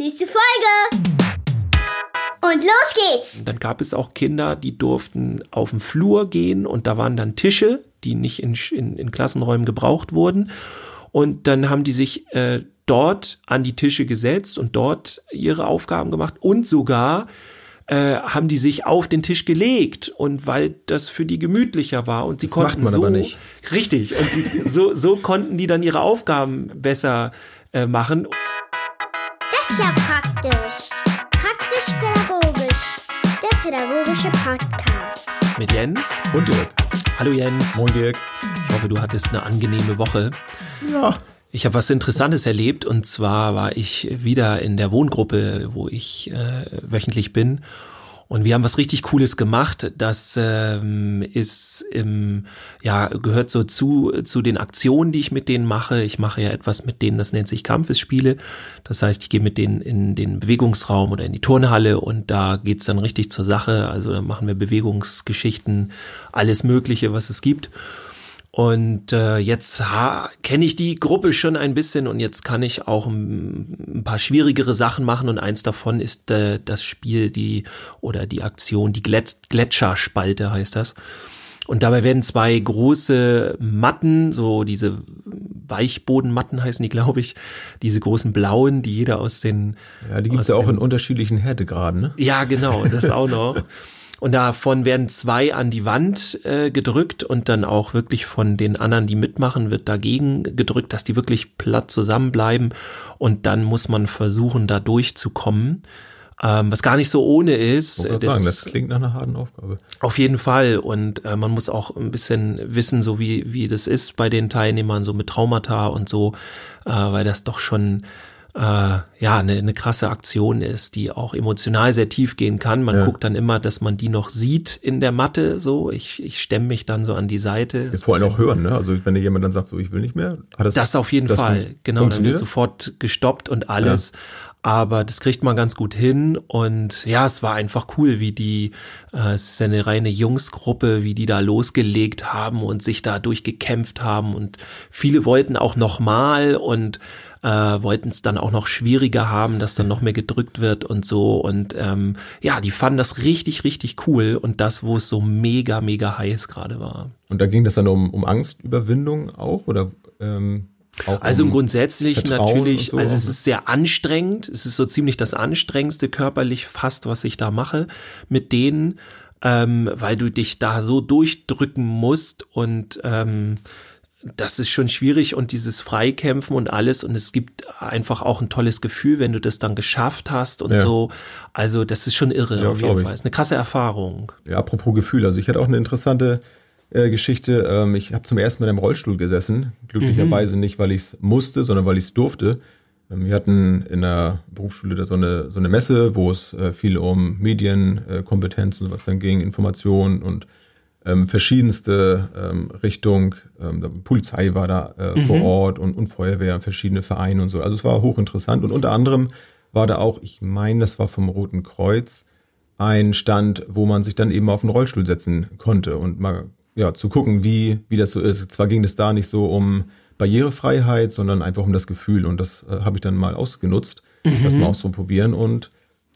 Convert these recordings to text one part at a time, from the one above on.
Nächste Folge! Und los geht's! Dann gab es auch Kinder, die durften auf den Flur gehen und da waren dann Tische, die nicht in, in, in Klassenräumen gebraucht wurden. Und dann haben die sich äh, dort an die Tische gesetzt und dort ihre Aufgaben gemacht und sogar äh, haben die sich auf den Tisch gelegt und weil das für die gemütlicher war und sie Das konnten macht man so aber nicht. richtig und sie, so so konnten die dann ihre Aufgaben besser äh, machen. Ja praktisch. Praktisch-pädagogisch. Der pädagogische Podcast. Mit Jens. Und Dirk. Hallo Jens. Moin Dirk. Ich hoffe, du hattest eine angenehme Woche. Ja. Ich habe was Interessantes erlebt und zwar war ich wieder in der Wohngruppe, wo ich äh, wöchentlich bin. Und wir haben was richtig Cooles gemacht. Das ähm, ist im, ja, gehört so zu, zu den Aktionen, die ich mit denen mache. Ich mache ja etwas mit denen, das nennt sich Kampfesspiele. Das heißt, ich gehe mit denen in den Bewegungsraum oder in die Turnhalle und da geht's dann richtig zur Sache. Also da machen wir Bewegungsgeschichten, alles Mögliche, was es gibt. Und äh, jetzt kenne ich die Gruppe schon ein bisschen und jetzt kann ich auch ein, paar schwierigere Sachen machen und eins davon ist äh, das Spiel, die oder die Aktion, die Glät Gletscherspalte heißt das. Und dabei werden zwei große Matten, so diese Weichbodenmatten heißen die, glaube ich, diese großen blauen, die jeder aus den Ja, die gibt's ja auch den- in unterschiedlichen Härtegraden, ne? ja, genau, das auch noch. Und davon werden zwei an die Wand äh, gedrückt und dann auch wirklich von den anderen, die mitmachen, wird dagegen gedrückt, dass die wirklich platt zusammenbleiben. Und dann muss man versuchen, da durchzukommen. Ähm, was gar nicht so ohne ist. Ich gerade sagen, das klingt nach einer harten Aufgabe. Auf jeden Fall. Und äh, man muss auch ein bisschen wissen, so wie, wie das ist bei den Teilnehmern, so mit Traumata und so, äh, weil das doch schon äh, ja eine, eine krasse Aktion ist, die auch emotional sehr tief gehen kann. Man Ja. guckt dann immer, dass man die noch sieht in der Matte. So, ich, ich stemme mich dann so an die Seite. Jetzt vor allem auch hören, ne? Also wenn dir jemand dann sagt, so ich will nicht mehr, hat das Das auf jeden das Fall. Genau, dann wird sofort gestoppt und alles. Aber das kriegt man ganz gut hin. Und ja, es war einfach cool, wie die, äh, es ist ja eine reine Jungsgruppe, wie die da losgelegt haben und sich da durchgekämpft haben. Und viele wollten auch nochmal und äh, wollten es dann auch noch schwieriger haben, dass dann noch mehr gedrückt wird und so. Und ähm, ja, die fanden das richtig, richtig cool. Und das, wo es so mega, mega heiß gerade war. Und da ging das dann um, um Angstüberwindung auch oder ähm, auch Also im Grundsätzlichen Vertrauen natürlich, so also es ne? ist sehr anstrengend. Es ist so ziemlich das anstrengendste körperlich fast, was ich da mache mit denen, ähm, weil du dich da so durchdrücken musst und ähm, das ist schon schwierig und dieses Freikämpfen und alles und es gibt einfach auch ein tolles Gefühl, wenn du das dann geschafft hast und Ja. so. Also das ist schon irre Ja, auf jeden ich. Fall. Ist eine krasse Erfahrung. Ja, apropos Gefühl, also ich hatte auch eine interessante äh, Geschichte. Ähm, ich habe zum ersten Mal im Rollstuhl gesessen. Glücklicherweise Mhm. nicht, weil ich es musste, sondern weil ich es durfte. Ähm, wir hatten in der Berufsschule da so eine, so eine Messe, wo es äh, viel um Medienkompetenz äh, und was dann ging, Information und ähm, verschiedenste ähm, Richtung. Ähm, Polizei war da äh, vor Ort und, und Feuerwehr, verschiedene Vereine und so. Also es war hochinteressant. Und unter anderem war da auch, ich meine, das war vom Roten Kreuz, ein Stand, wo man sich dann eben auf den Rollstuhl setzen konnte und mal ja, zu gucken, wie, wie das so ist. Zwar ging es da nicht so um Barrierefreiheit, sondern einfach um das Gefühl und das äh, habe ich dann mal ausgenutzt, das mal auszuprobieren und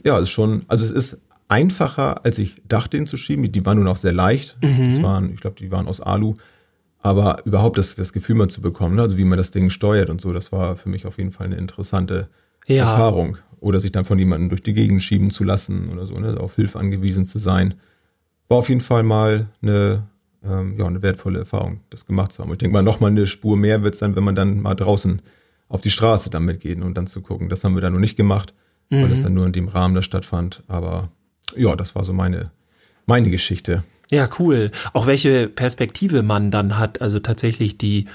ja, es ist schon, also es ist einfacher, als ich dachte, ihn zu schieben. Die waren nun auch sehr leicht. Das waren, ich glaube, die waren aus Alu. Aber überhaupt das, das Gefühl mal zu bekommen, ne, also wie man das Ding steuert und so, das war für mich auf jeden Fall eine interessante Ja. Erfahrung. Oder sich dann von jemandem durch die Gegend schieben zu lassen oder so, ne, auf Hilfe angewiesen zu sein. War auf jeden Fall mal eine, ähm, ja, eine wertvolle Erfahrung, das gemacht zu haben. Und ich denke mal, noch mal eine Spur mehr wird's dann, wenn man dann mal draußen auf die Straße damit geht und dann zu gucken. Das haben wir dann noch nicht gemacht, weil das dann nur in dem Rahmen da stattfand. Aber ja, das war so meine, meine Geschichte. Ja, cool. Auch welche Perspektive man dann hat, also tatsächlich die,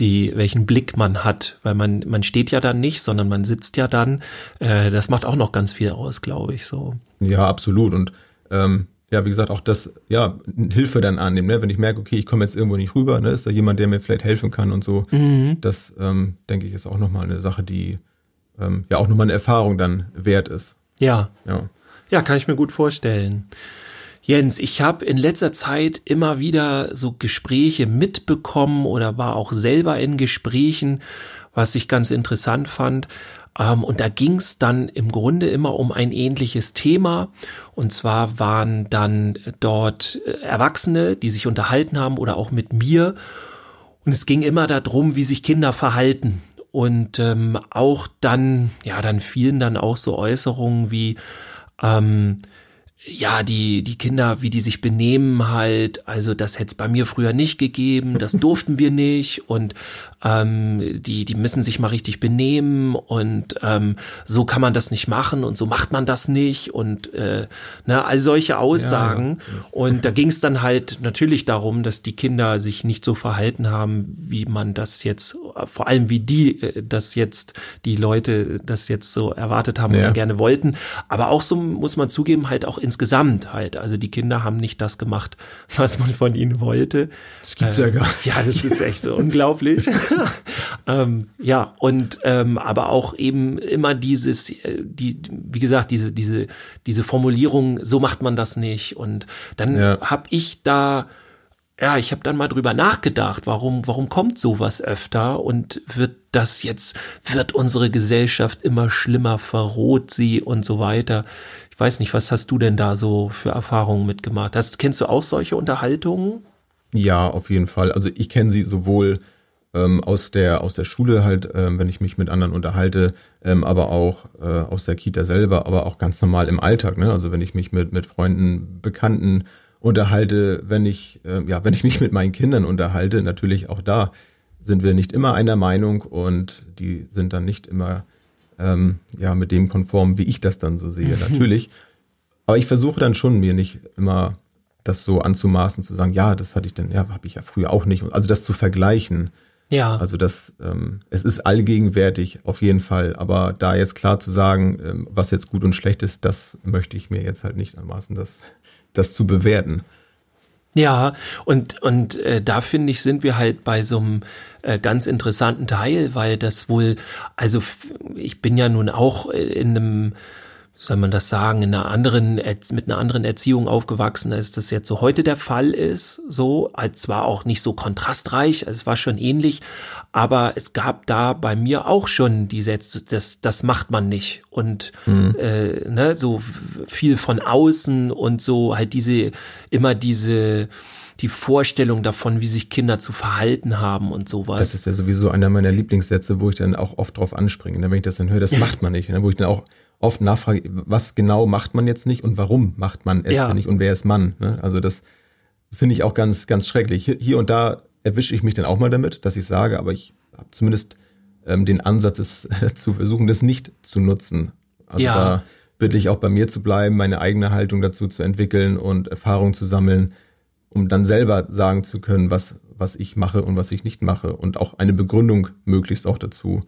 die, welchen Blick man hat, weil man, man steht ja dann nicht, sondern man sitzt ja dann. Äh, das macht auch noch ganz viel aus, glaube ich, so. Ja, absolut. Und ähm, ja, wie gesagt, auch das, ja, Hilfe dann annehmen, ne? wenn ich merke, okay, ich komme jetzt irgendwo nicht rüber, ne? ist da jemand, der mir vielleicht helfen kann und so. Das, ähm, denke ich, ist auch nochmal eine Sache, die ähm, ja auch nochmal eine Erfahrung dann wert ist. Ja, Ja. ja, kann ich mir gut vorstellen. Jens, ich habe in letzter Zeit immer wieder so Gespräche mitbekommen oder war auch selber in Gesprächen, was ich ganz interessant fand. Ähm, und da ging es dann im Grunde immer um ein ähnliches Thema. Und zwar waren dann dort äh, Erwachsene, die sich unterhalten haben oder auch mit mir. Und es ging immer darum, wie sich Kinder verhalten. Und ähm, auch dann, ja, dann fielen dann auch so Äußerungen wie, ähm, ja, die, die Kinder, wie die sich benehmen halt, also das hätte es bei mir früher nicht gegeben, das durften wir nicht und ähm, die, die müssen sich mal richtig benehmen und ähm, so kann man das nicht machen und so macht man das nicht und äh, ne, all solche Aussagen. Ja, ja. Und da ging es dann halt natürlich darum, dass die Kinder sich nicht so verhalten haben, wie man das jetzt, vor allem wie die äh, das jetzt, die Leute das jetzt so erwartet haben ja. oder gerne wollten. Aber auch so muss man zugeben, halt auch insgesamt halt. Also die Kinder haben nicht das gemacht, was man von ihnen wollte. Das gibt's ja gar nicht. Ja, das ist echt unglaublich. ähm, ja, und ähm, aber auch eben immer dieses, äh, die, wie gesagt, diese, diese, diese Formulierung, so macht man das nicht. Und dann ja. habe ich da ja, ich habe dann mal drüber nachgedacht, warum, warum kommt sowas öfter und wird das jetzt, wird unsere Gesellschaft immer schlimmer, verroht sie und so weiter. Ich weiß nicht, was hast du denn da so für Erfahrungen mitgemacht? Hast, kennst du auch solche Unterhaltungen? Ja, auf jeden Fall. Also ich kenne sie sowohl ähm, aus der aus der Schule halt, ähm, wenn ich mich mit anderen unterhalte, ähm, aber auch äh, aus der Kita selber, aber auch ganz normal im Alltag. Ne? Also wenn ich mich mit mit Freunden, Bekannten unterhalte, wenn ich äh, ja wenn ich mich mit meinen Kindern unterhalte, natürlich auch da sind wir nicht immer einer Meinung und die sind dann nicht immer ähm, ja mit dem konform, wie ich das dann so sehe, natürlich. Aber ich versuche dann schon mir nicht immer das so anzumaßen, zu sagen, ja, das hatte ich denn, ja, habe ich ja früher auch nicht. Also das zu vergleichen, ja. Also das, ähm, es ist allgegenwärtig auf jeden Fall, aber da jetzt klar zu sagen, ähm, was jetzt gut und schlecht ist, das möchte ich mir jetzt halt nicht anmaßen, das, das zu bewerten. Ja, und, und äh, da finde ich, sind wir halt bei so einem äh, ganz interessanten Teil, weil das wohl, also ich bin ja nun auch in einem soll man das sagen, in einer anderen, mit einer anderen Erziehung aufgewachsen, als das jetzt so heute der Fall ist, so, als zwar auch nicht so kontrastreich, es war schon ähnlich, aber es gab da bei mir auch schon die Sätze, das, das macht man nicht und mhm. äh, ne, so viel von außen und so halt diese, immer diese, die Vorstellung davon, wie sich Kinder zu verhalten haben und sowas. Das ist ja sowieso einer meiner Lieblingssätze, wo ich dann auch oft drauf anspringe. Ne? Wenn ich das dann höre, das macht man nicht. Ne? Wo ich dann auch oft nachfrage, was genau macht man jetzt nicht und warum macht man es ja. nicht und wer ist Mann? Ne? Also das finde ich auch ganz, ganz schrecklich. Hier, hier und da erwische ich mich dann auch mal damit, dass ich sage, aber ich habe zumindest ähm, den Ansatz, es zu versuchen, das nicht zu nutzen. Also ja. da bitte ich auch bei mir zu bleiben, meine eigene Haltung dazu zu entwickeln und Erfahrung zu sammeln, um dann selber sagen zu können, was, was ich mache und was ich nicht mache und auch eine Begründung möglichst auch dazu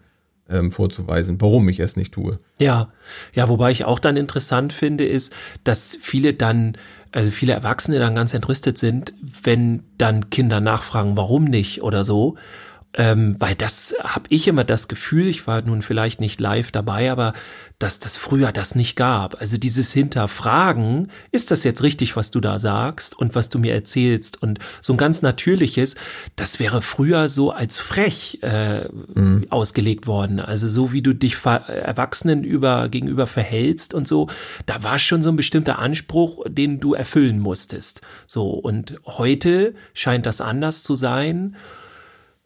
ähm, vorzuweisen, warum ich es nicht tue. Ja, ja, wobei ich auch dann interessant finde, ist, dass viele dann, also viele Erwachsene dann ganz entrüstet sind, wenn dann Kinder nachfragen, warum nicht oder so. Ähm, weil das habe ich immer das Gefühl, ich war nun vielleicht nicht live dabei, aber dass das früher das nicht gab. Also dieses Hinterfragen, ist das jetzt richtig, was du da sagst und was du mir erzählst und so ein ganz natürliches, das wäre früher so als frech äh, mhm. ausgelegt worden. Also so wie du dich Erwachsenen über, gegenüber verhältst und so, da war schon so ein bestimmter Anspruch, den du erfüllen musstest. So und heute scheint das anders zu sein.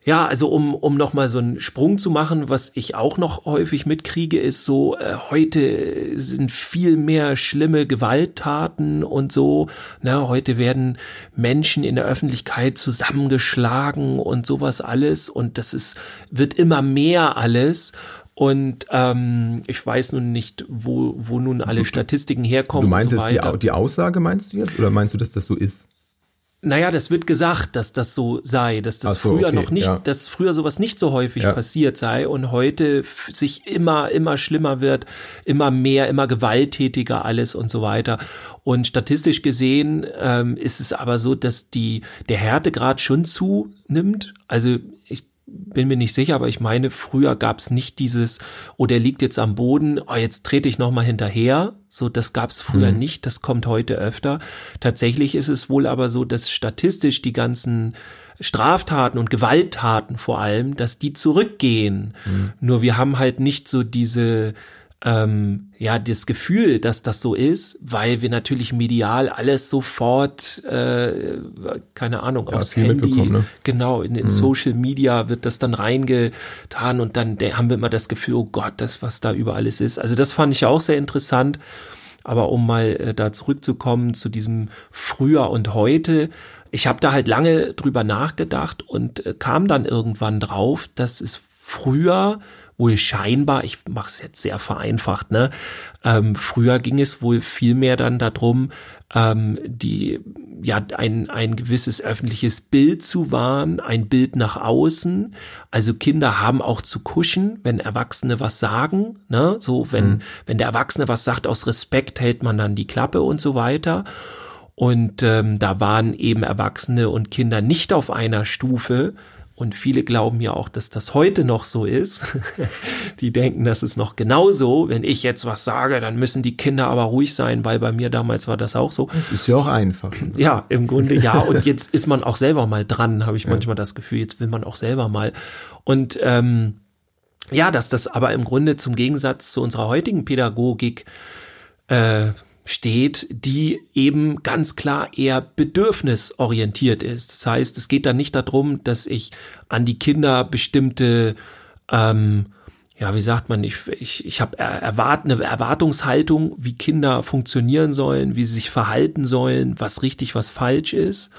Ja, also um, um nochmal so einen Sprung zu machen, was ich auch noch häufig mitkriege, ist so, äh, heute sind viel mehr schlimme Gewalttaten und so. Na, ne? heute werden Menschen in der Öffentlichkeit zusammengeschlagen und sowas alles. Und das ist, wird immer mehr alles. Und ähm, ich weiß nun nicht, wo, wo nun alle Statistiken herkommen. Du meinst so jetzt die, die Aussage, meinst du jetzt? Oder meinst du, dass das so ist? Naja, das wird gesagt, dass das so sei, dass das so, früher okay, noch nicht, ja. dass früher sowas nicht so häufig ja. passiert sei und heute sich immer, immer schlimmer wird, immer mehr, immer gewalttätiger alles und so weiter. Und statistisch gesehen ähm, ist es aber so, dass die, der Härtegrad schon zunimmt. Also bin mir nicht sicher, aber ich meine, früher gab es nicht dieses, oh, der liegt jetzt am Boden, oh, jetzt trete ich nochmal hinterher. So, das gab es früher mhm. nicht, das kommt heute öfter. Tatsächlich ist es wohl aber so, dass statistisch die ganzen Straftaten und Gewalttaten vor allem, dass die zurückgehen. Mhm. Nur wir haben halt nicht so diese ähm, ja das Gefühl, dass das so ist, weil wir natürlich medial alles sofort, äh, keine Ahnung, ja, aufs Handy, ne? genau, in, in mhm. Social Media wird das dann reingetan und dann haben wir immer das Gefühl, oh Gott, das, was da über alles ist. Also das fand ich auch sehr interessant. Aber um mal äh, da zurückzukommen zu diesem Früher und heute, ich habe da halt lange drüber nachgedacht und äh, kam dann irgendwann drauf, dass es früher wohl scheinbar, ich mache es jetzt sehr vereinfacht, ne? Ähm, früher ging es wohl viel mehr dann darum, ähm, die ja ein ein gewisses öffentliches Bild zu wahren, ein Bild nach außen. Also Kinder haben auch zu kuschen, wenn Erwachsene was sagen, ne? So wenn mhm. wenn der Erwachsene was sagt aus Respekt hält man dann die Klappe und so weiter. Und ähm, da waren eben Erwachsene und Kinder nicht auf einer Stufe, und viele glauben ja auch, dass das heute noch so ist. die denken, das ist noch genauso. Wenn ich jetzt was sage, dann müssen die Kinder aber ruhig sein, weil bei mir damals war das auch so. Das ist ja auch einfach. Ja, im Grunde ja. Und jetzt ist man auch selber mal dran, habe ich ja. manchmal das Gefühl. Jetzt will man auch selber mal. Und ähm, ja, dass das aber im Grunde zum Gegensatz zu unserer heutigen Pädagogik äh, steht, die eben ganz klar eher bedürfnisorientiert ist. Das heißt, es geht da nicht darum, dass ich an die Kinder bestimmte ähm, ja, wie sagt man, ich, ich, ich habe erwart, eine Erwartungshaltung, wie Kinder funktionieren sollen, wie sie sich verhalten sollen, was richtig, was falsch ist.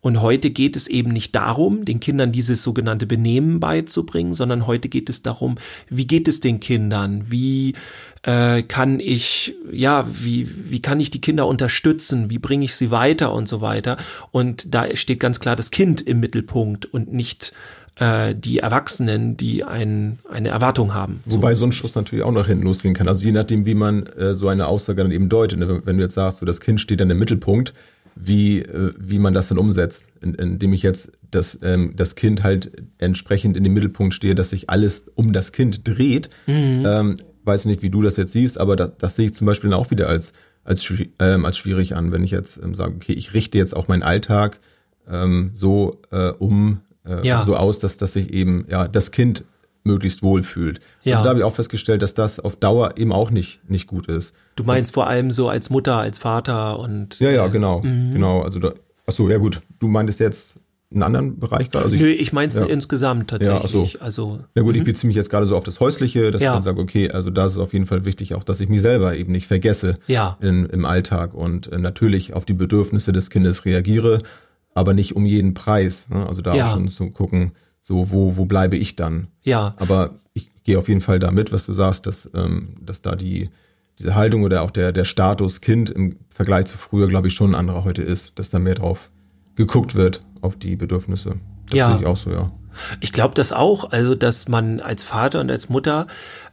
Und heute geht es eben nicht darum, den Kindern dieses sogenannte Benehmen beizubringen, sondern heute geht es darum, wie geht es den Kindern, wie äh, kann ich, ja, wie, wie kann ich die Kinder unterstützen, wie bringe ich sie weiter und so weiter. Und da steht ganz klar das Kind im Mittelpunkt und nicht äh, die Erwachsenen, die ein, eine Erwartung haben. Wobei so ein Schuss natürlich auch nach hinten losgehen kann. Also je nachdem, wie man äh, so eine Aussage dann eben deutet. Ne? Wenn du jetzt sagst, so das Kind steht dann im Mittelpunkt, wie, äh, wie man das dann umsetzt, indem ich jetzt das, ähm, das Kind halt entsprechend in den Mittelpunkt stehe, dass sich alles um das Kind dreht, mhm. ähm, weiß nicht, wie du das jetzt siehst, aber das, das sehe ich zum Beispiel auch wieder als, als, ähm, als schwierig an, wenn ich jetzt ähm, sage, okay, ich richte jetzt auch meinen Alltag ähm, so äh, um, äh, ja. so aus, dass, dass sich eben ja das Kind möglichst wohl fühlt. Ja. Also da habe ich auch festgestellt, dass das auf Dauer eben auch nicht, nicht gut ist. Du meinst und, vor allem so als Mutter, als Vater und. Ja, ja, genau. Mhm. Genau. Also da, ach so, ja gut. Du meintest jetzt einen anderen Bereich gerade? Also ich, Nö, ich meine es ja. insgesamt tatsächlich. Ja, so. also, ja gut, ich mhm. beziehe mich jetzt gerade so auf das Häusliche, dass ja. ich dann sage, okay, also da ist es auf jeden Fall wichtig auch, dass ich mich selber eben nicht vergesse ja. in, im Alltag und äh, natürlich auf die Bedürfnisse des Kindes reagiere, aber nicht um jeden Preis. Ne? Also da auch schon zu gucken, so wo, wo bleibe ich dann? Ja. Aber ich gehe auf jeden Fall damit, was du sagst, dass, ähm, dass da die diese Haltung oder auch der, der Status Kind im Vergleich zu früher, glaube ich, schon ein anderer heute ist, dass da mehr drauf geguckt wird auf die Bedürfnisse. Das ja. sehe ich auch so, ja. Ich glaube das auch, also dass man als Vater und als Mutter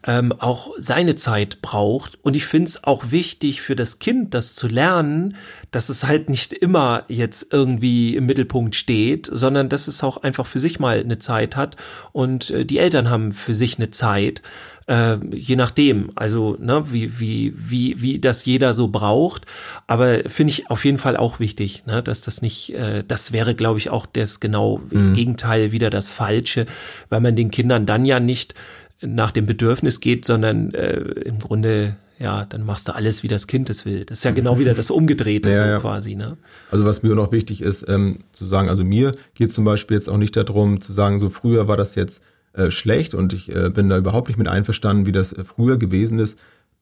ähm, auch seine Zeit braucht. Und ich finde es auch wichtig für das Kind, das zu lernen, dass es halt nicht immer jetzt irgendwie im Mittelpunkt steht, sondern dass es auch einfach für sich mal eine Zeit hat. Und äh, die Eltern haben für sich eine Zeit äh, je nachdem, also ne, wie, wie, wie, wie das jeder so braucht. Aber finde ich auf jeden Fall auch wichtig, ne, dass das nicht, äh, das wäre, glaube ich, auch das genau mhm. Gegenteil wieder das Falsche, weil man den Kindern dann ja nicht nach dem Bedürfnis geht, sondern äh, im Grunde ja, dann machst du alles, wie das Kind es will. Das ist ja genau wieder das Umgedrehte ja, so ja. quasi. Ne? Also was mir noch wichtig ist, ähm, zu sagen, also mir geht zum Beispiel jetzt auch nicht darum, zu sagen, so früher war das jetzt äh, schlecht und ich äh, bin da überhaupt nicht mit einverstanden, wie das äh, früher gewesen ist.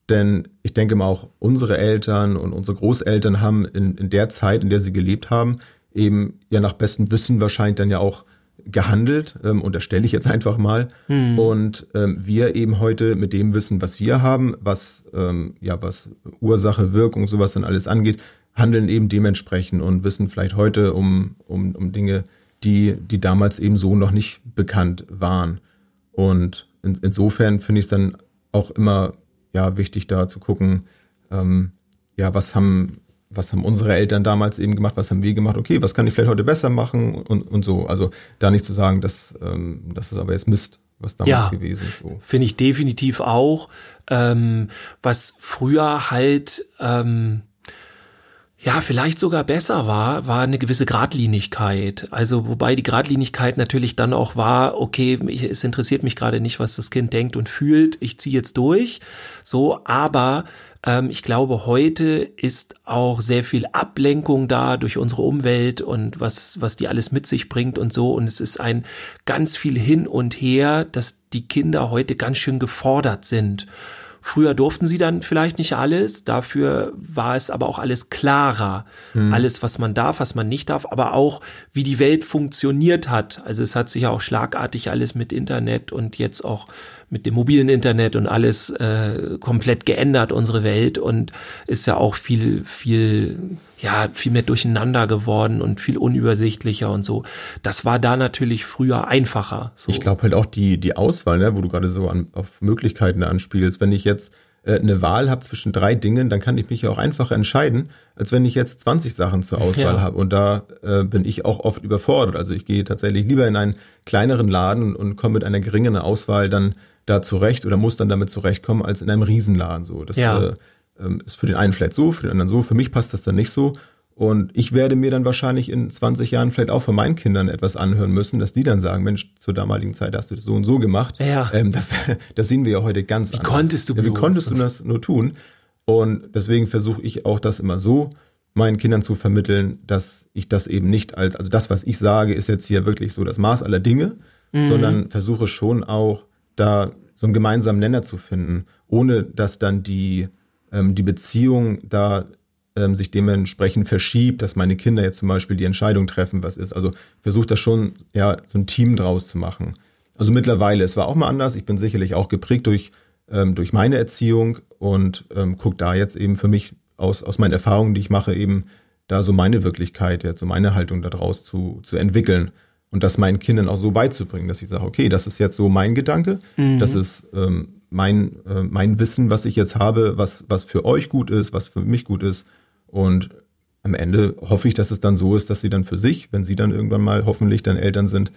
Denn ich denke mal auch unsere Eltern und unsere Großeltern haben in, in der Zeit, in der sie gelebt haben, eben ja nach bestem Wissen wahrscheinlich dann ja auch gehandelt, ähm, unterstelle ich jetzt einfach mal. Hm. Und ähm, wir eben heute mit dem Wissen, was wir haben, was ähm, ja was Ursache, Wirkung, sowas dann alles angeht, handeln eben dementsprechend und wissen vielleicht heute um, um, um Dinge, die, die damals eben so noch nicht bekannt waren. Und in, insofern finde ich es dann auch immer ja wichtig, da zu gucken, ähm, ja, was haben, was haben unsere Eltern damals eben gemacht, was haben wir gemacht, okay, was kann ich vielleicht heute besser machen und, und so. Also da nicht zu sagen, dass, ähm, das ist aber jetzt Mist, was damals ja, gewesen ist. So. Finde ich definitiv auch. Ähm, was früher halt ähm, ja, vielleicht sogar besser war, war eine gewisse Gradlinigkeit. Also wobei die Gradlinigkeit natürlich dann auch war, okay, es interessiert mich gerade nicht, was das Kind denkt und fühlt, ich ziehe jetzt durch. So, aber ähm, ich glaube, heute ist auch sehr viel Ablenkung da durch unsere Umwelt und was, was die alles mit sich bringt und so. Und es ist ein ganz viel hin und her, dass die Kinder heute ganz schön gefordert sind. Früher durften sie dann vielleicht nicht alles, dafür war es aber auch alles klarer. Mhm. Alles, was man darf, was man nicht darf, aber auch, wie die Welt funktioniert hat. Also es hat sich ja auch schlagartig alles mit Internet und jetzt auch mit dem mobilen Internet und alles äh, komplett geändert, unsere Welt. Und ist ja auch viel, viel ja, viel mehr durcheinander geworden und viel unübersichtlicher und so. Das war da natürlich früher einfacher. So. Ich glaube halt auch die, die Auswahl, ne, wo du gerade so an, auf Möglichkeiten anspielst. Wenn ich jetzt äh, eine Wahl habe zwischen drei Dingen, dann kann ich mich ja auch einfacher entscheiden, als wenn ich jetzt 20 Sachen zur Auswahl ja. habe. Und da äh, bin ich auch oft überfordert. Also ich gehe tatsächlich lieber in einen kleineren Laden und komme mit einer geringeren Auswahl dann da zurecht oder muss dann damit zurechtkommen, als in einem Riesenladen. So, das ja. äh, ähm, ist für den einen vielleicht so, für den anderen so. Für mich passt das dann nicht so. Und ich werde mir dann wahrscheinlich in 20 Jahren vielleicht auch von meinen Kindern etwas anhören müssen, dass die dann sagen, Mensch, zur damaligen Zeit hast du das so und so gemacht. Ja. Ähm, das, das sehen wir ja heute ganz wie anders. Konntest du ja, wie konntest du das nur tun? Und deswegen versuche ich auch das immer so meinen Kindern zu vermitteln, dass ich das eben nicht als, also das, was ich sage, ist jetzt hier wirklich so das Maß aller Dinge, mhm. sondern versuche schon auch da so einen gemeinsamen Nenner zu finden, ohne dass dann die ähm, die Beziehung da ähm, sich dementsprechend verschiebt, dass meine Kinder jetzt zum Beispiel die Entscheidung treffen, was ist. Also versucht das schon, ja, so ein Team draus zu machen. Also mittlerweile, es war auch mal anders. Ich bin sicherlich auch geprägt durch, ähm, durch meine Erziehung und ähm, gucke da jetzt eben für mich aus, aus meinen Erfahrungen, die ich mache, eben da so meine Wirklichkeit, jetzt so meine Haltung daraus zu, zu entwickeln und das meinen Kindern auch so beizubringen, dass ich sage, okay, das ist jetzt so mein Gedanke, mhm. das ist ähm, mein, äh, mein Wissen, was ich jetzt habe, was, was für euch gut ist, was für mich gut ist. Und am Ende hoffe ich, dass es dann so ist, dass sie dann für sich, wenn sie dann irgendwann mal hoffentlich dann Eltern sind,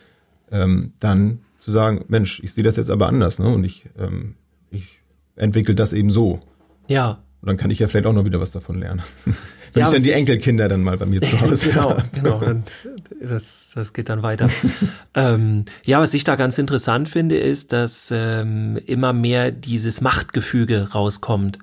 ähm, dann zu sagen, Mensch, ich sehe das jetzt aber anders, ne? Und ich, ähm, ich entwickle das eben so. Ja. Und dann kann ich ja vielleicht auch noch wieder was davon lernen. Wenn ja, ich dann die Enkelkinder dann mal bei mir zu Hause Genau, genau. Dann, das, das geht dann weiter. ähm, ja, was ich da ganz interessant finde, ist, dass ähm, immer mehr dieses Machtgefüge rauskommt.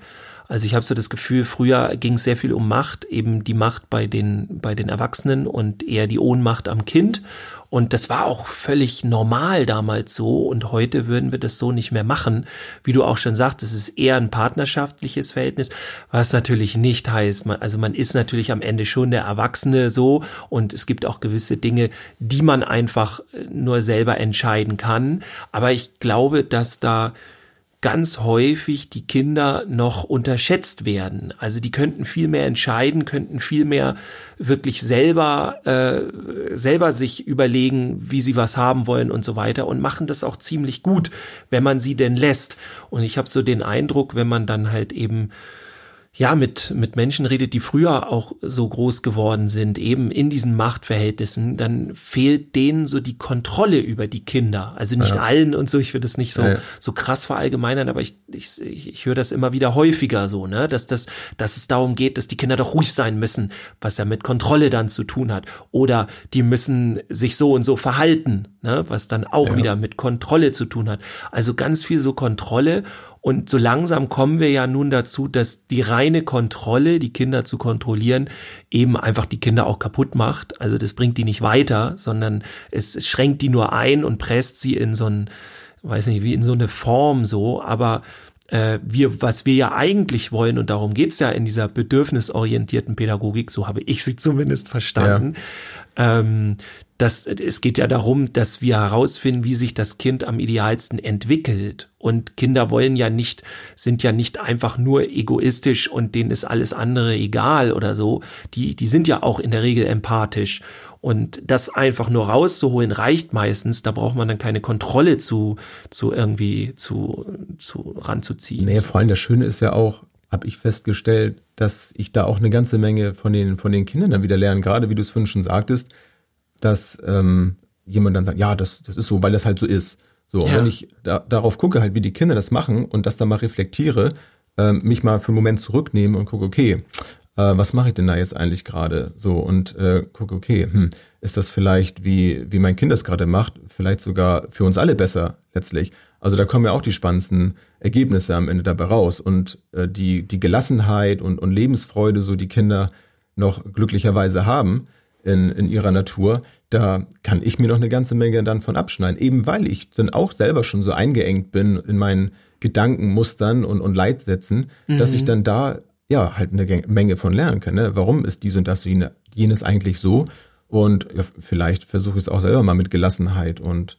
Also ich habe so das Gefühl, früher ging es sehr viel um Macht, eben die Macht bei den, bei den Erwachsenen und eher die Ohnmacht am Kind. Und das war auch völlig normal damals so. Und heute würden wir das so nicht mehr machen. Wie du auch schon sagst, es ist eher ein partnerschaftliches Verhältnis, was natürlich nicht heißt, man, also man ist natürlich am Ende schon der Erwachsene so. Und es gibt auch gewisse Dinge, die man einfach nur selber entscheiden kann. Aber ich glaube, dass da ganz häufig die Kinder noch unterschätzt werden. Also die könnten viel mehr entscheiden, könnten viel mehr wirklich selber äh, selber sich überlegen, wie sie was haben wollen und so weiter und machen das auch ziemlich gut, wenn man sie denn lässt. Und ich habe so den Eindruck, wenn man dann halt eben ja, mit, mit Menschen redet, die früher auch so groß geworden sind, eben in diesen Machtverhältnissen, dann fehlt denen so die Kontrolle über die Kinder. Also nicht ja. allen und so, ich will das nicht so, ja. so krass verallgemeinern, aber ich, ich, ich höre das immer wieder häufiger so, ne, dass das, dass es darum geht, dass die Kinder doch ruhig sein müssen, was ja mit Kontrolle dann zu tun hat. Oder die müssen sich so und so verhalten, ne, was dann auch ja. wieder mit Kontrolle zu tun hat. Also ganz viel so Kontrolle und so langsam kommen wir ja nun dazu, dass die reine Kontrolle, die Kinder zu kontrollieren, eben einfach die Kinder auch kaputt macht. Also das bringt die nicht weiter, sondern es, schränkt die nur ein und presst sie in so ein, weiß nicht, wie in so eine Form so. Aber äh, wir, was wir ja eigentlich wollen, und darum geht's ja in dieser bedürfnisorientierten Pädagogik, so habe ich sie zumindest verstanden. Ähm, das, es geht ja darum, dass wir herausfinden, wie sich das Kind am idealsten entwickelt. Und Kinder wollen ja nicht, sind ja nicht einfach nur egoistisch und denen ist alles andere egal oder so. Die, die sind ja auch in der Regel empathisch. Und das einfach nur rauszuholen reicht meistens. Da braucht man dann keine Kontrolle zu, zu irgendwie zu, zu ranzuziehen. Nee, vor allem das Schöne ist ja auch, habe ich festgestellt, dass ich da auch eine ganze Menge von den, von den Kindern dann wieder lernen. Gerade wie du es vorhin schon sagtest, dass ähm, jemand dann sagt, ja, das, das ist so, weil das halt so ist. So, ja. wenn ich da, darauf gucke, halt, wie die Kinder das machen und das dann mal reflektiere, ähm, mich mal für einen Moment zurücknehme und gucke, okay, äh, was mache ich denn da jetzt eigentlich gerade? So und äh, gucke, okay, hm, ist das vielleicht, wie, wie mein Kind das gerade macht, vielleicht sogar für uns alle besser letztlich. Also da kommen ja auch die spannendsten Ergebnisse am Ende dabei raus. Und äh, die, die Gelassenheit und, und Lebensfreude, so die Kinder noch glücklicherweise haben in, in ihrer Natur, da kann ich mir noch eine ganze Menge dann von abschneiden. Eben weil ich dann auch selber schon so eingeengt bin in meinen Gedankenmustern und, und Leitsätzen, mhm. dass ich dann da ja halt eine Menge von lernen kann. Ne? Warum ist dies und das jenes eigentlich so? Und ja, vielleicht versuche ich es auch selber mal mit Gelassenheit. Und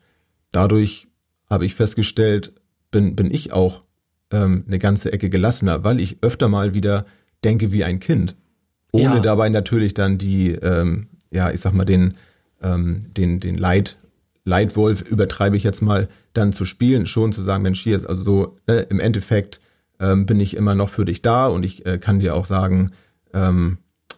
dadurch habe ich festgestellt, bin, bin ich auch ähm, eine ganze Ecke gelassener, weil ich öfter mal wieder denke wie ein Kind. Ohne ja. dabei natürlich dann die, ähm, ja, ich sag mal, den, ähm, den, den Leit, Leitwolf übertreibe ich jetzt mal, dann zu spielen, schon zu sagen, Mensch, hier ist also so, ne, im Endeffekt ähm, bin ich immer noch für dich da und ich äh, kann dir auch sagen, ähm,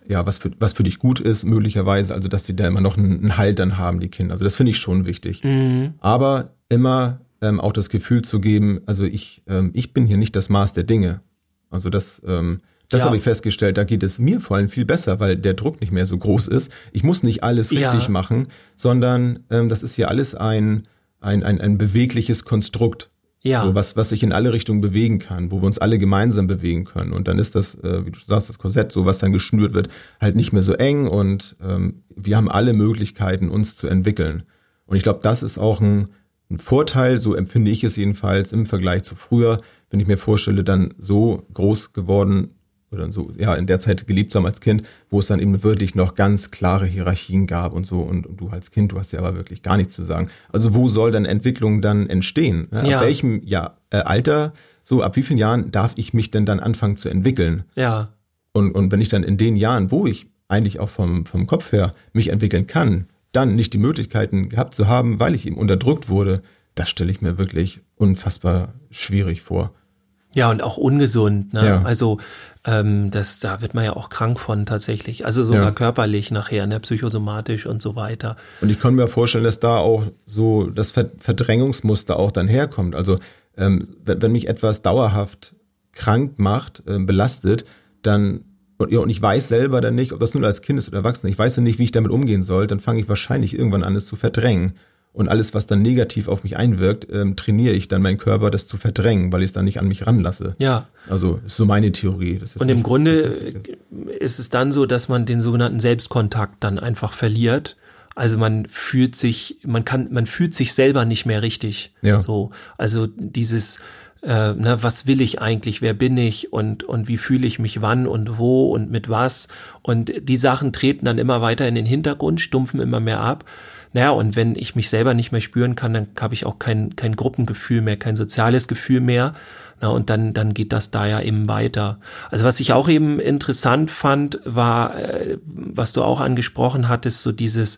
ja, was für, was für dich gut ist, möglicherweise, also dass die da immer noch einen, einen Halt dann haben, die Kinder. Also das finde ich schon wichtig. Mhm. Aber immer ähm, auch das Gefühl zu geben, also ich, ähm, ich bin hier nicht das Maß der Dinge. Also das, ähm, das ja. habe ich festgestellt, da geht es mir vor allem viel besser, weil der Druck nicht mehr so groß ist. Ich muss nicht alles richtig ja. machen, sondern ähm, das ist ja alles ein, ein, ein, ein bewegliches Konstrukt. Ja. So was, was sich in alle Richtungen bewegen kann, wo wir uns alle gemeinsam bewegen können. Und dann ist das, äh, wie du sagst, das Korsett, so was dann geschnürt wird, halt nicht mehr so eng und ähm, wir haben alle Möglichkeiten, uns zu entwickeln. Und ich glaube, das ist auch ein, ein Vorteil, so empfinde ich es jedenfalls im Vergleich zu früher, wenn ich mir vorstelle, dann so groß geworden oder so, ja, in der Zeit geliebt zu haben als Kind, wo es dann eben wirklich noch ganz klare Hierarchien gab und so. Und, und du als Kind, du hast ja aber wirklich gar nichts zu sagen. Also wo soll dann Entwicklung dann entstehen? Ja, ja. Ab welchem ja, äh, Alter, so ab wie vielen Jahren darf ich mich denn dann anfangen zu entwickeln? Ja. Und, und wenn ich dann in den Jahren, wo ich eigentlich auch vom, vom Kopf her mich entwickeln kann, dann nicht die Möglichkeiten gehabt zu haben, weil ich eben unterdrückt wurde, das stelle ich mir wirklich unfassbar schwierig vor. Ja, und auch ungesund. Ne? Ja. Also ähm, das, da wird man ja auch krank von tatsächlich. Also sogar ja. körperlich nachher, ne? psychosomatisch und so weiter. Und ich kann mir vorstellen, dass da auch so das Verdrängungsmuster auch dann herkommt. Also ähm, wenn, wenn mich etwas dauerhaft krank macht, äh, belastet, dann und, ja, und ich weiß selber dann nicht, ob das nun als Kind ist oder Erwachsener, ich weiß ja nicht, wie ich damit umgehen soll, dann fange ich wahrscheinlich irgendwann an, es zu verdrängen. Und alles, was dann negativ auf mich einwirkt, ähm, trainiere ich dann meinen Körper, das zu verdrängen, weil ich es dann nicht an mich ranlasse. Ja. Also ist so meine Theorie. und im Grunde ist es dann so, dass man den sogenannten Selbstkontakt dann einfach verliert. Also man fühlt sich, man kann, man fühlt sich selber nicht mehr richtig. Ja. So, also dieses äh, ne, was will ich eigentlich, wer bin ich und, und wie fühle ich mich wann und wo und mit was. Und die Sachen treten dann immer weiter in den Hintergrund, stumpfen immer mehr ab. Naja, und wenn ich mich selber nicht mehr spüren kann, dann habe ich auch kein, kein Gruppengefühl mehr, kein soziales Gefühl mehr. Na, und dann, dann geht das da ja eben weiter. Also was ich auch eben interessant fand, war, äh, was du auch angesprochen hattest, so dieses,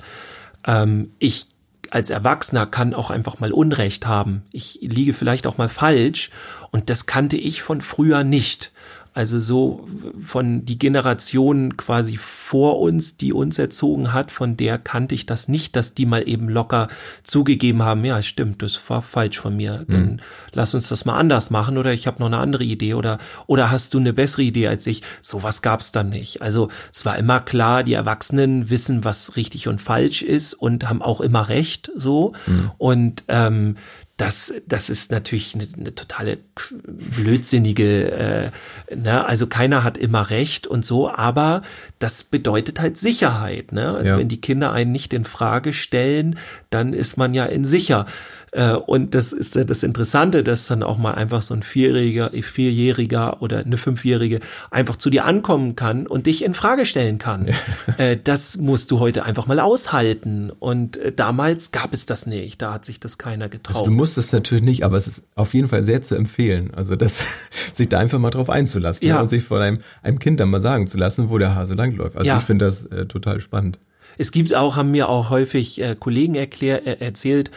ähm, ich als Erwachsener kann auch einfach mal Unrecht haben. Ich liege vielleicht auch mal falsch und das kannte ich von früher nicht. Also so von die Generation quasi vor uns, die uns erzogen hat, von der kannte ich das nicht, dass die mal eben locker zugegeben haben, ja, stimmt, das war falsch von mir. Dann mhm. lass uns das mal anders machen oder ich habe noch eine andere Idee oder oder hast du eine bessere Idee als ich? Sowas gab's dann nicht. Also es war immer klar, die Erwachsenen wissen, was richtig und falsch ist und haben auch immer recht so. Mhm. Und ähm, das, das ist natürlich eine, eine totale blödsinnige, äh, ne? also keiner hat immer recht und so, aber das bedeutet halt Sicherheit. Ne? Also ja. wenn die Kinder einen nicht in Frage stellen, dann ist man ja in sicher. Äh, und das ist ja das Interessante, dass dann auch mal einfach so ein Vierjähriger, Vierjähriger oder eine Fünfjährige einfach zu dir ankommen kann und dich in Frage stellen kann. Ja. Äh, das musst du heute einfach mal aushalten. Und äh, damals gab es das nicht. Da hat sich das keiner getraut. Also du musst es natürlich nicht, aber es ist auf jeden Fall sehr zu empfehlen. Also das, sich da einfach mal drauf einzulassen ja. und sich von einem, einem Kind dann mal sagen zu lassen, wo der Hase langläuft. Also ja. ich finde das äh, total spannend. Es gibt auch, haben mir auch häufig äh, Kollegen erklär, äh, erzählt,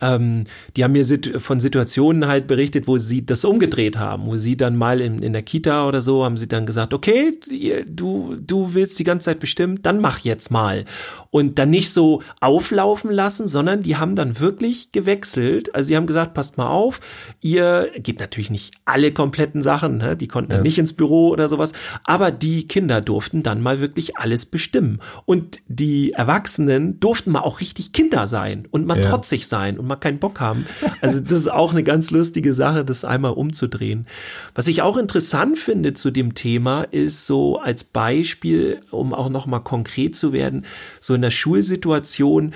ähm, die haben mir von Situationen halt berichtet, wo sie das umgedreht haben, wo sie dann mal in, in der Kita oder so haben sie dann gesagt, okay, du, du willst die ganze Zeit bestimmen, dann mach jetzt mal. Und dann nicht so auflaufen lassen, sondern die haben dann wirklich gewechselt. Also die haben gesagt, passt mal auf, ihr geht natürlich nicht alle kompletten Sachen, ne? die konnten ja. nicht ins Büro oder sowas, aber die Kinder durften dann mal wirklich alles bestimmen. Und die Erwachsenen durften mal auch richtig Kinder sein und mal ja. trotzig sein und mal keinen Bock haben. Also das ist auch eine ganz lustige Sache, das einmal umzudrehen. Was ich auch interessant finde zu dem Thema ist so als Beispiel, um auch noch mal konkret zu werden, so in der Schulsituation,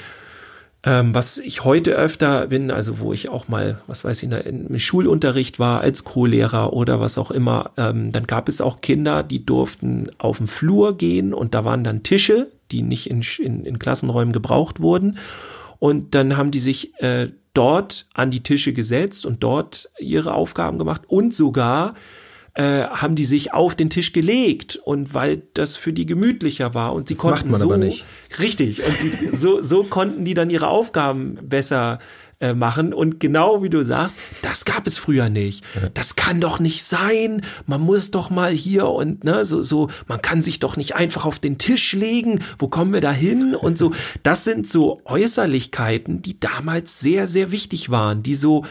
ähm, was ich heute öfter bin, also wo ich auch mal, was weiß ich, im Schulunterricht war als Co-Lehrer oder was auch immer, ähm, dann gab es auch Kinder, die durften auf den Flur gehen und da waren dann Tische, die nicht in, in, in Klassenräumen gebraucht wurden. Und dann haben die sich äh, dort an die Tische gesetzt und dort ihre Aufgaben gemacht. Und sogar äh, haben die sich auf den Tisch gelegt. Und weil das für die gemütlicher war und sie das konnten so richtig. Und sie, so so konnten die dann ihre Aufgaben besser äh, machen. Und genau wie du sagst, das gab es früher nicht. Das kann doch nicht sein. Man muss doch mal hier und ne, so, so, man kann sich doch nicht einfach auf den Tisch legen. Wo kommen wir da hin? Und so, das sind so Äußerlichkeiten, die damals sehr, sehr wichtig waren, die so,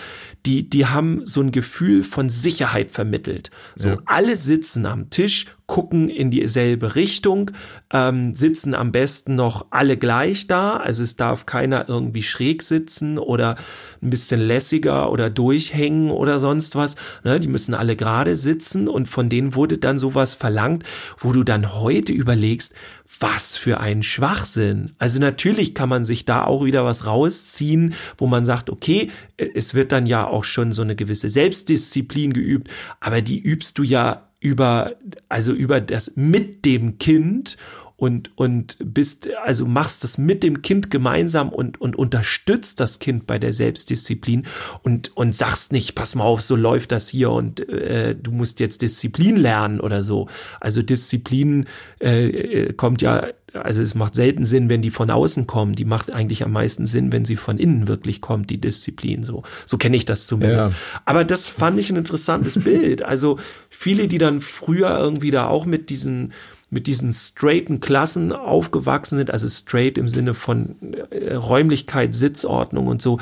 die, die haben so ein Gefühl von Sicherheit vermittelt. So, ja. alle sitzen am Tisch, gucken in dieselbe Richtung, ähm, sitzen am besten noch alle gleich da. Also es darf keiner irgendwie schräg sitzen oder ein bisschen lässiger oder durchhängen oder sonst was. Ne, die müssen alle gerade sitzen und von denen wurde dann sowas verlangt, wo du dann heute überlegst, was für ein Schwachsinn. Also natürlich kann man sich da auch wieder was rausziehen, wo man sagt, okay, es wird dann ja auch schon so eine gewisse Selbstdisziplin geübt, aber die übst du ja über, also über das mit dem Kind und, und bist, also machst das mit dem Kind gemeinsam und, und unterstützt das Kind bei der Selbstdisziplin und, und sagst nicht, pass mal auf, so läuft das hier und äh, du musst jetzt Disziplin lernen oder so. Also Disziplin äh, äh kommt ja also es macht selten Sinn, wenn die von außen kommen. Die macht eigentlich am meisten Sinn, wenn sie von innen wirklich kommt, die Disziplin. So, so kenne ich das zumindest. Ja. Aber das fand ich ein interessantes Bild. Also viele, die dann früher irgendwie da auch mit diesen mit diesen straighten Klassen aufgewachsen sind, also straight im Sinne von äh, Räumlichkeit, Sitzordnung und so,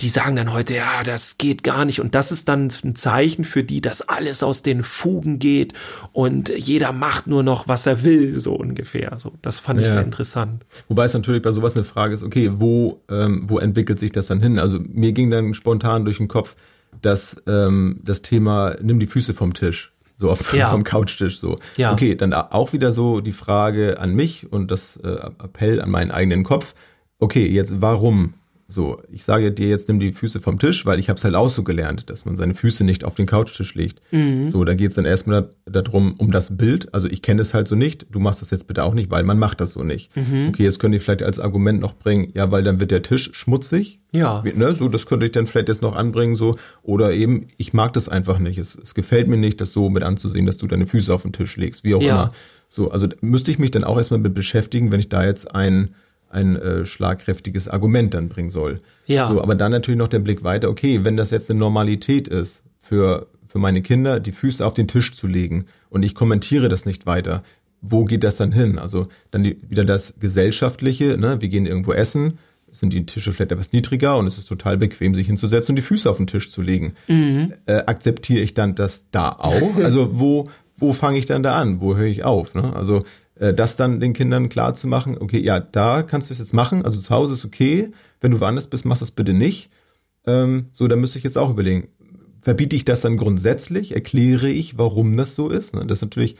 die sagen dann heute, ja, das geht gar nicht. Und das ist dann ein Zeichen für die, dass alles aus den Fugen geht und jeder macht nur noch, was er will, so ungefähr. So, das fand ich sehr interessant. Wobei es natürlich bei sowas eine Frage ist, okay, wo, ähm, wo entwickelt sich das dann hin? Also mir ging dann spontan durch den Kopf, dass ähm, das Thema, nimm die Füße vom Tisch. So auf, ja. vom Couchtisch so. Ja. Okay, dann auch wieder so die Frage an mich und das äh, Appell an meinen eigenen Kopf. Okay, jetzt warum so, ich sage dir jetzt, nimm die Füße vom Tisch, weil ich habe es halt auch so gelernt, dass man seine Füße nicht auf den Couchtisch legt. Mhm. So, da geht es dann erstmal darum, um das Bild. Also ich kenne es halt so nicht, du machst das jetzt bitte auch nicht, weil man macht das so nicht. Mhm. Okay, jetzt könnt ihr vielleicht als Argument noch bringen, ja, weil dann wird der Tisch schmutzig. Ja. Ne, so, das könnte ich dann vielleicht jetzt noch anbringen, so. Oder eben, ich mag das einfach nicht. Es, es gefällt mir nicht, das so mit anzusehen, dass du deine Füße auf den Tisch legst, wie auch ja. immer. So, also müsste ich mich dann auch erstmal mit beschäftigen, wenn ich da jetzt ein ein äh, schlagkräftiges Argument dann bringen soll. Ja. So, aber dann natürlich noch der Blick weiter, okay, wenn das jetzt eine Normalität ist für, für meine Kinder, die Füße auf den Tisch zu legen und ich kommentiere das nicht weiter, wo geht das dann hin? Also dann die, wieder das Gesellschaftliche, ne? wir gehen irgendwo essen, sind die Tische vielleicht etwas niedriger und es ist total bequem, sich hinzusetzen und die Füße auf den Tisch zu legen. Mhm. Äh, akzeptiere ich dann das da auch? Also wo, wo fange ich dann da an? Wo höre ich auf? Ne? Also das dann den Kindern klar zu machen, okay, ja, da kannst du es jetzt machen, also zu Hause ist okay, wenn du woanders bist, machst das bitte nicht. Ähm, so, da müsste ich jetzt auch überlegen, verbiete ich das dann grundsätzlich, erkläre ich, warum das so ist. Ne? Das ist natürlich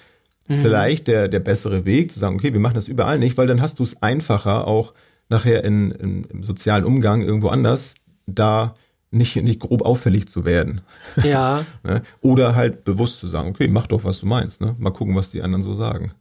mhm. vielleicht der, der bessere Weg, zu sagen, okay, wir machen das überall nicht, weil dann hast du es einfacher, auch nachher in, in, im sozialen Umgang irgendwo anders, da nicht, nicht grob auffällig zu werden. Ja. Ne? Oder halt bewusst zu sagen, okay, mach doch, was du meinst. Ne? Mal gucken, was die anderen so sagen.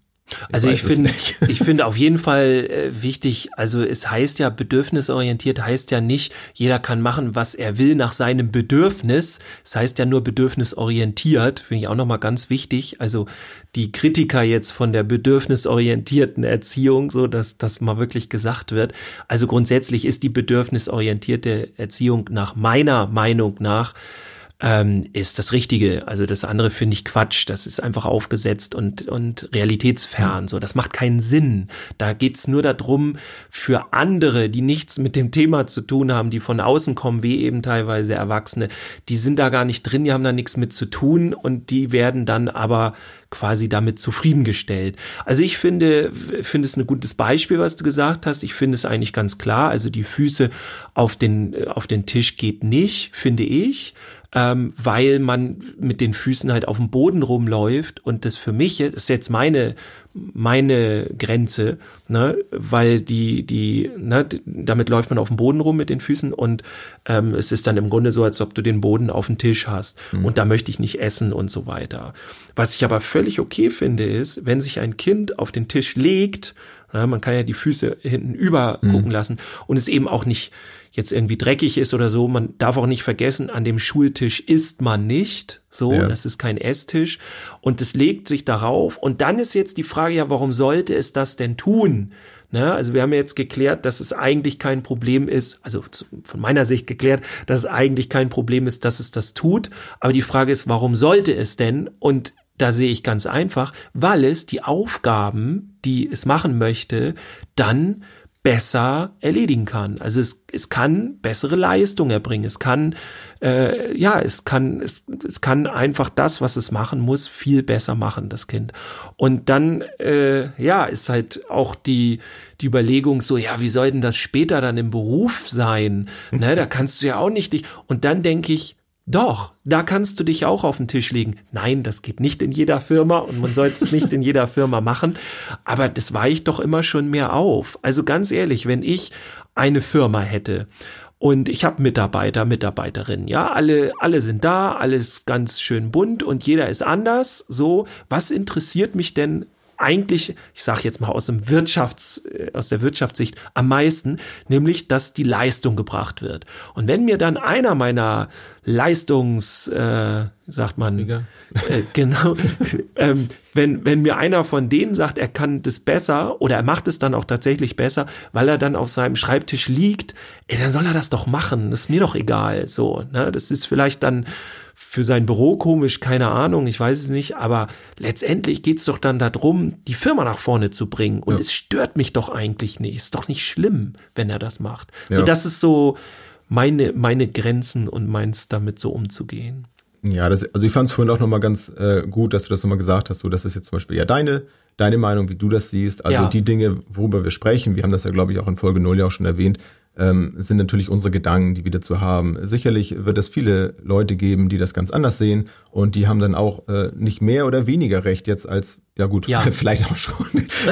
Also ich finde, ich finde auf jeden Fall äh, wichtig, also es heißt ja, bedürfnisorientiert heißt ja nicht, jeder kann machen, was er will nach seinem Bedürfnis. Es heißt ja nur bedürfnisorientiert, finde ich auch nochmal ganz wichtig. Also die Kritiker jetzt von der bedürfnisorientierten Erziehung, so dass das mal wirklich gesagt wird. Also grundsätzlich ist die bedürfnisorientierte Erziehung nach meiner Meinung nach ähm, ist das Richtige. Also das andere finde ich Quatsch. Das ist einfach aufgesetzt und, und realitätsfern. So, das macht keinen Sinn. Da geht's nur darum, für andere, die nichts mit dem Thema zu tun haben, die von außen kommen, wie eben teilweise Erwachsene, die sind da gar nicht drin, die haben da nichts mit zu tun und die werden dann aber quasi damit zufriedengestellt. Also ich finde, finde es ein gutes Beispiel, was du gesagt hast. Ich finde es eigentlich ganz klar. Also die Füße auf den, auf den Tisch geht nicht, finde ich ähm, weil man mit den Füßen halt auf dem Boden rumläuft und das für mich das ist jetzt meine meine Grenze, ne, weil die die ne, damit läuft man auf dem Boden rum mit den Füßen und ähm, es ist dann im Grunde so, als ob du den Boden auf dem Tisch hast mhm. und da möchte ich nicht essen und so weiter. Was ich aber völlig okay finde, ist, wenn sich ein Kind auf den Tisch legt, na, man kann ja die Füße hinten über mhm. gucken lassen und es eben auch nicht jetzt irgendwie dreckig ist oder so. Man darf auch nicht vergessen, an dem Schultisch isst man nicht. So, ja. das ist kein Esstisch. Und es legt sich darauf. Und dann ist jetzt die Frage, ja, warum sollte es das denn tun? Ne? Also wir haben jetzt geklärt, dass es eigentlich kein Problem ist, also von meiner Sicht geklärt, dass es eigentlich kein Problem ist, dass es das tut. Aber die Frage ist, warum sollte es denn? Und da sehe ich ganz einfach, weil es die Aufgaben, die es machen möchte, dann besser erledigen kann. Also es, es kann bessere Leistung erbringen. Es kann, äh, ja, es kann, es, es kann einfach das, was es machen muss, viel besser machen, das Kind. Und dann, äh, ja, ist halt auch die, die Überlegung so, ja, wie soll denn das später dann im Beruf sein? Ne, da kannst du ja auch nicht dich. Und dann denke ich, doch, da kannst du dich auch auf den Tisch legen. Nein, das geht nicht in jeder Firma und man sollte es nicht in jeder Firma machen, aber das weicht doch immer schon mehr auf. Also ganz ehrlich, wenn ich eine Firma hätte und ich habe Mitarbeiter, Mitarbeiterinnen, ja, alle, alle sind da, alles ganz schön bunt und jeder ist anders. So, was interessiert mich denn eigentlich, ich sage jetzt mal aus dem Wirtschafts, äh, aus der Wirtschaftssicht am meisten, nämlich, dass die Leistung gebracht wird. Und wenn mir dann einer meiner Leistungs, äh, sagt man, äh, genau, ähm, wenn, wenn mir einer von denen sagt, er kann das besser oder er macht es dann auch tatsächlich besser, weil er dann auf seinem Schreibtisch liegt, ey, dann soll er das doch machen, das ist mir doch egal, so, ne, das ist vielleicht dann für sein Büro komisch, keine Ahnung, ich weiß es nicht, aber letztendlich geht's doch dann darum, die Firma nach vorne zu bringen. Und ja. es stört mich doch eigentlich nicht. Ist doch nicht schlimm, wenn er das macht. Ja. So, das ist so meine, meine Grenzen und meins damit so umzugehen. Ja, das, also ich fand es vorhin auch nochmal ganz äh, gut, dass du das nochmal gesagt hast. So, das ist jetzt zum Beispiel ja deine, deine Meinung, wie du das siehst. Also ja. die Dinge, worüber wir sprechen, wir haben das ja, glaube ich, auch in Folge 0 ja auch schon erwähnt, ähm, sind natürlich unsere Gedanken, die wieder zu haben. Sicherlich wird es viele Leute geben, die das ganz anders sehen und die haben dann auch äh, nicht mehr oder weniger Recht jetzt als, ja gut, ja. vielleicht auch schon.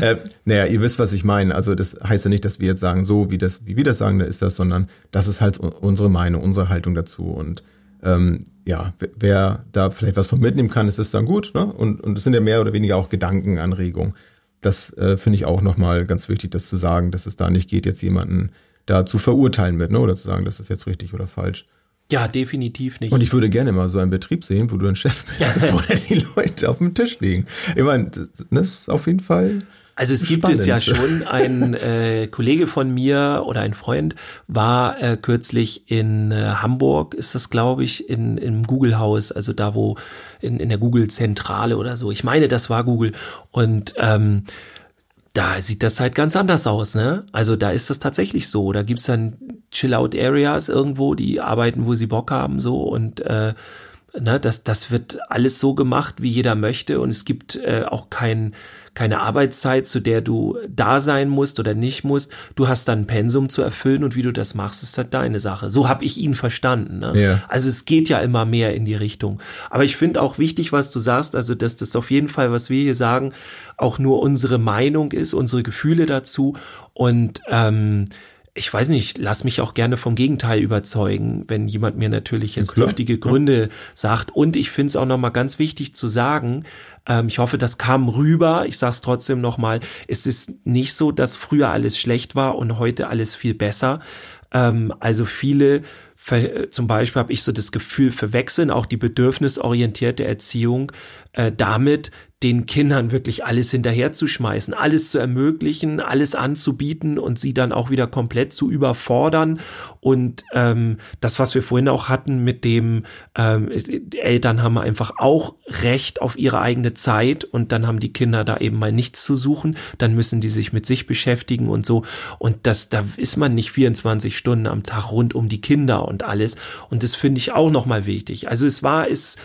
äh, naja, ihr wisst, was ich meine. Also das heißt ja nicht, dass wir jetzt sagen, so wie das, wie wir das sagen, da ist das, sondern das ist halt unsere Meinung, unsere Haltung dazu und ähm, ja, wer da vielleicht was von mitnehmen kann, ist es dann gut. Ne? Und, und es sind ja mehr oder weniger auch Gedankenanregungen das äh, finde ich auch nochmal ganz wichtig, das zu sagen, dass es da nicht geht, jetzt jemanden da zu verurteilen mit, ne? oder zu sagen, das ist jetzt richtig oder falsch. Ja, definitiv nicht. Und ich würde gerne mal so einen Betrieb sehen, wo du ein Chef bist, wo die Leute auf dem Tisch liegen. Ich meine, das ist auf jeden Fall also es gibt es ja schon, ein äh, Kollege von mir oder ein Freund war äh, kürzlich in äh, Hamburg, ist das glaube ich, in, im Google-Haus, also da wo in, in der Google-Zentrale oder so. Ich meine, das war Google. Und ähm, da sieht das halt ganz anders aus, ne? Also da ist das tatsächlich so. Da gibt's dann Chill-Out-Areas irgendwo, die arbeiten, wo sie Bock haben, so und äh, ne, das, das wird alles so gemacht, wie jeder möchte. Und es gibt äh, auch kein keine Arbeitszeit, zu der du da sein musst oder nicht musst. Du hast dann ein Pensum zu erfüllen und wie du das machst, ist halt deine Sache. So habe ich ihn verstanden. Ne? Ja. Also es geht ja immer mehr in die Richtung. Aber ich finde auch wichtig, was du sagst, also dass das auf jeden Fall, was wir hier sagen, auch nur unsere Meinung ist, unsere Gefühle dazu und ähm, ich weiß nicht, lass mich auch gerne vom Gegenteil überzeugen, wenn jemand mir natürlich jetzt dürftige Gründe ja. sagt. Und ich finde es auch nochmal ganz wichtig zu sagen, ähm, ich hoffe, das kam rüber. Ich sage es trotzdem nochmal, es ist nicht so, dass früher alles schlecht war und heute alles viel besser. Ähm, also viele zum Beispiel habe ich so das Gefühl, verwechseln auch die bedürfnisorientierte Erziehung äh, damit, den Kindern wirklich alles hinterherzuschmeißen, alles zu ermöglichen, alles anzubieten und sie dann auch wieder komplett zu überfordern. Und ähm, das, was wir vorhin auch hatten mit dem, ähm, Eltern haben einfach auch Recht auf ihre eigene Zeit und dann haben die Kinder da eben mal nichts zu suchen, dann müssen die sich mit sich beschäftigen und so. Und das, da ist man nicht 24 Stunden am Tag rund um die Kinder und alles. Und das finde ich auch nochmal wichtig. Also es war, es,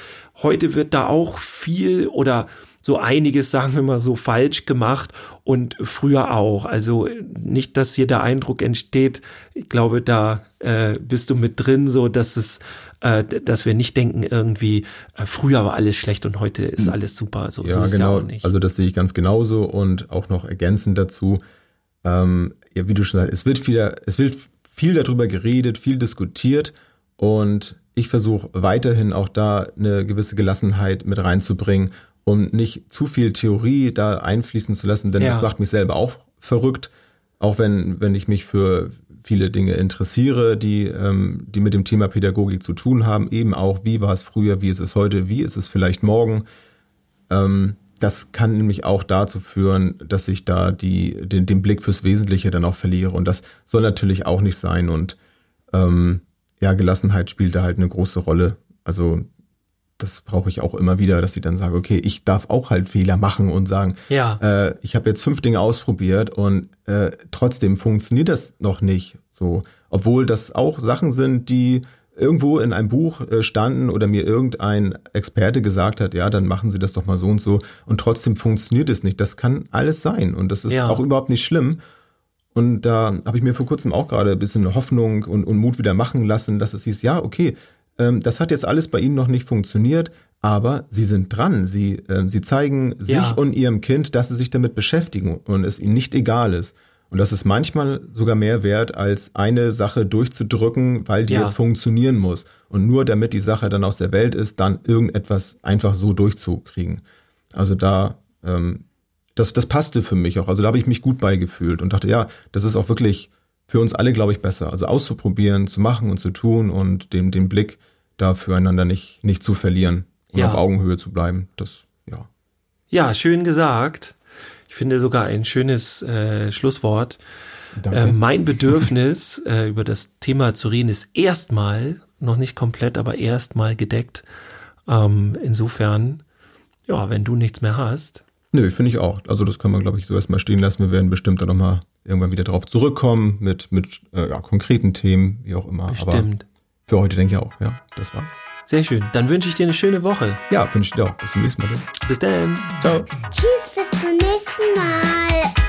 heute wird da auch viel oder so einiges, sagen wir mal so, falsch gemacht und früher auch. Also nicht, dass hier der Eindruck entsteht, ich glaube, da äh, bist du mit drin, so dass es, äh, dass wir nicht denken, irgendwie, äh, früher war alles schlecht und heute ist hm. alles super. So, ja, so ist genau. ja auch nicht. Also das sehe ich ganz genauso und auch noch ergänzend dazu, ähm, ja, wie du schon sagst, es wird viel, es wird viel darüber geredet, viel diskutiert und ich versuche weiterhin auch da eine gewisse Gelassenheit mit reinzubringen um nicht zu viel Theorie da einfließen zu lassen, denn ja. das macht mich selber auch verrückt, auch wenn, wenn ich mich für viele Dinge interessiere, die, ähm, die mit dem Thema Pädagogik zu tun haben, eben auch, wie war es früher, wie ist es heute, wie ist es vielleicht morgen. Ähm, das kann nämlich auch dazu führen, dass ich da die, den, den Blick fürs Wesentliche dann auch verliere. Und das soll natürlich auch nicht sein. Und ähm, ja, Gelassenheit spielt da halt eine große Rolle. Also das brauche ich auch immer wieder, dass ich dann sage, okay, ich darf auch halt Fehler machen und sagen, ja. äh, ich habe jetzt fünf Dinge ausprobiert und äh, trotzdem funktioniert das noch nicht so, obwohl das auch Sachen sind, die irgendwo in einem Buch äh, standen oder mir irgendein Experte gesagt hat, ja, dann machen Sie das doch mal so und so und trotzdem funktioniert es nicht. Das kann alles sein und das ist ja. auch überhaupt nicht schlimm. Und da habe ich mir vor kurzem auch gerade ein bisschen Hoffnung und, und Mut wieder machen lassen, dass es hieß, ja, okay, ähm, das hat jetzt alles bei Ihnen noch nicht funktioniert, aber Sie sind dran. Sie, äh, Sie zeigen sich ja. und Ihrem Kind, dass Sie sich damit beschäftigen und es Ihnen nicht egal ist. Und das ist manchmal sogar mehr wert, als eine Sache durchzudrücken, weil die ja. jetzt funktionieren muss. Und nur damit die Sache dann aus der Welt ist, dann irgendetwas einfach so durchzukriegen. Also da, ähm, das, das passte für mich auch. Also da habe ich mich gut beigefühlt und dachte, ja, das ist auch wirklich für uns alle, glaube ich, besser. Also auszuprobieren, zu machen und zu tun und den, den Blick da füreinander nicht, nicht zu verlieren und ja. auf Augenhöhe zu bleiben. Das, ja. Ja, schön gesagt. Ich finde sogar ein schönes äh, Schlusswort. Äh, mein Bedürfnis, äh, über das Thema zu reden, ist erstmal, noch nicht komplett, aber erstmal gedeckt. Ähm, insofern, ja, wenn du nichts mehr hast. Nö, finde ich auch. Also das kann man, glaube ich, so erstmal stehen lassen. Wir werden bestimmt dann nochmal irgendwann wieder darauf zurückkommen mit, mit äh, ja, konkreten Themen, wie auch immer. Bestimmt. Aber für heute denke ich auch, ja, das war's. Sehr schön. Dann wünsche ich dir eine schöne Woche. Ja, wünsche ich dir auch. Bis zum nächsten Mal. Bis dann. Ciao. Tschüss, bis zum nächsten Mal.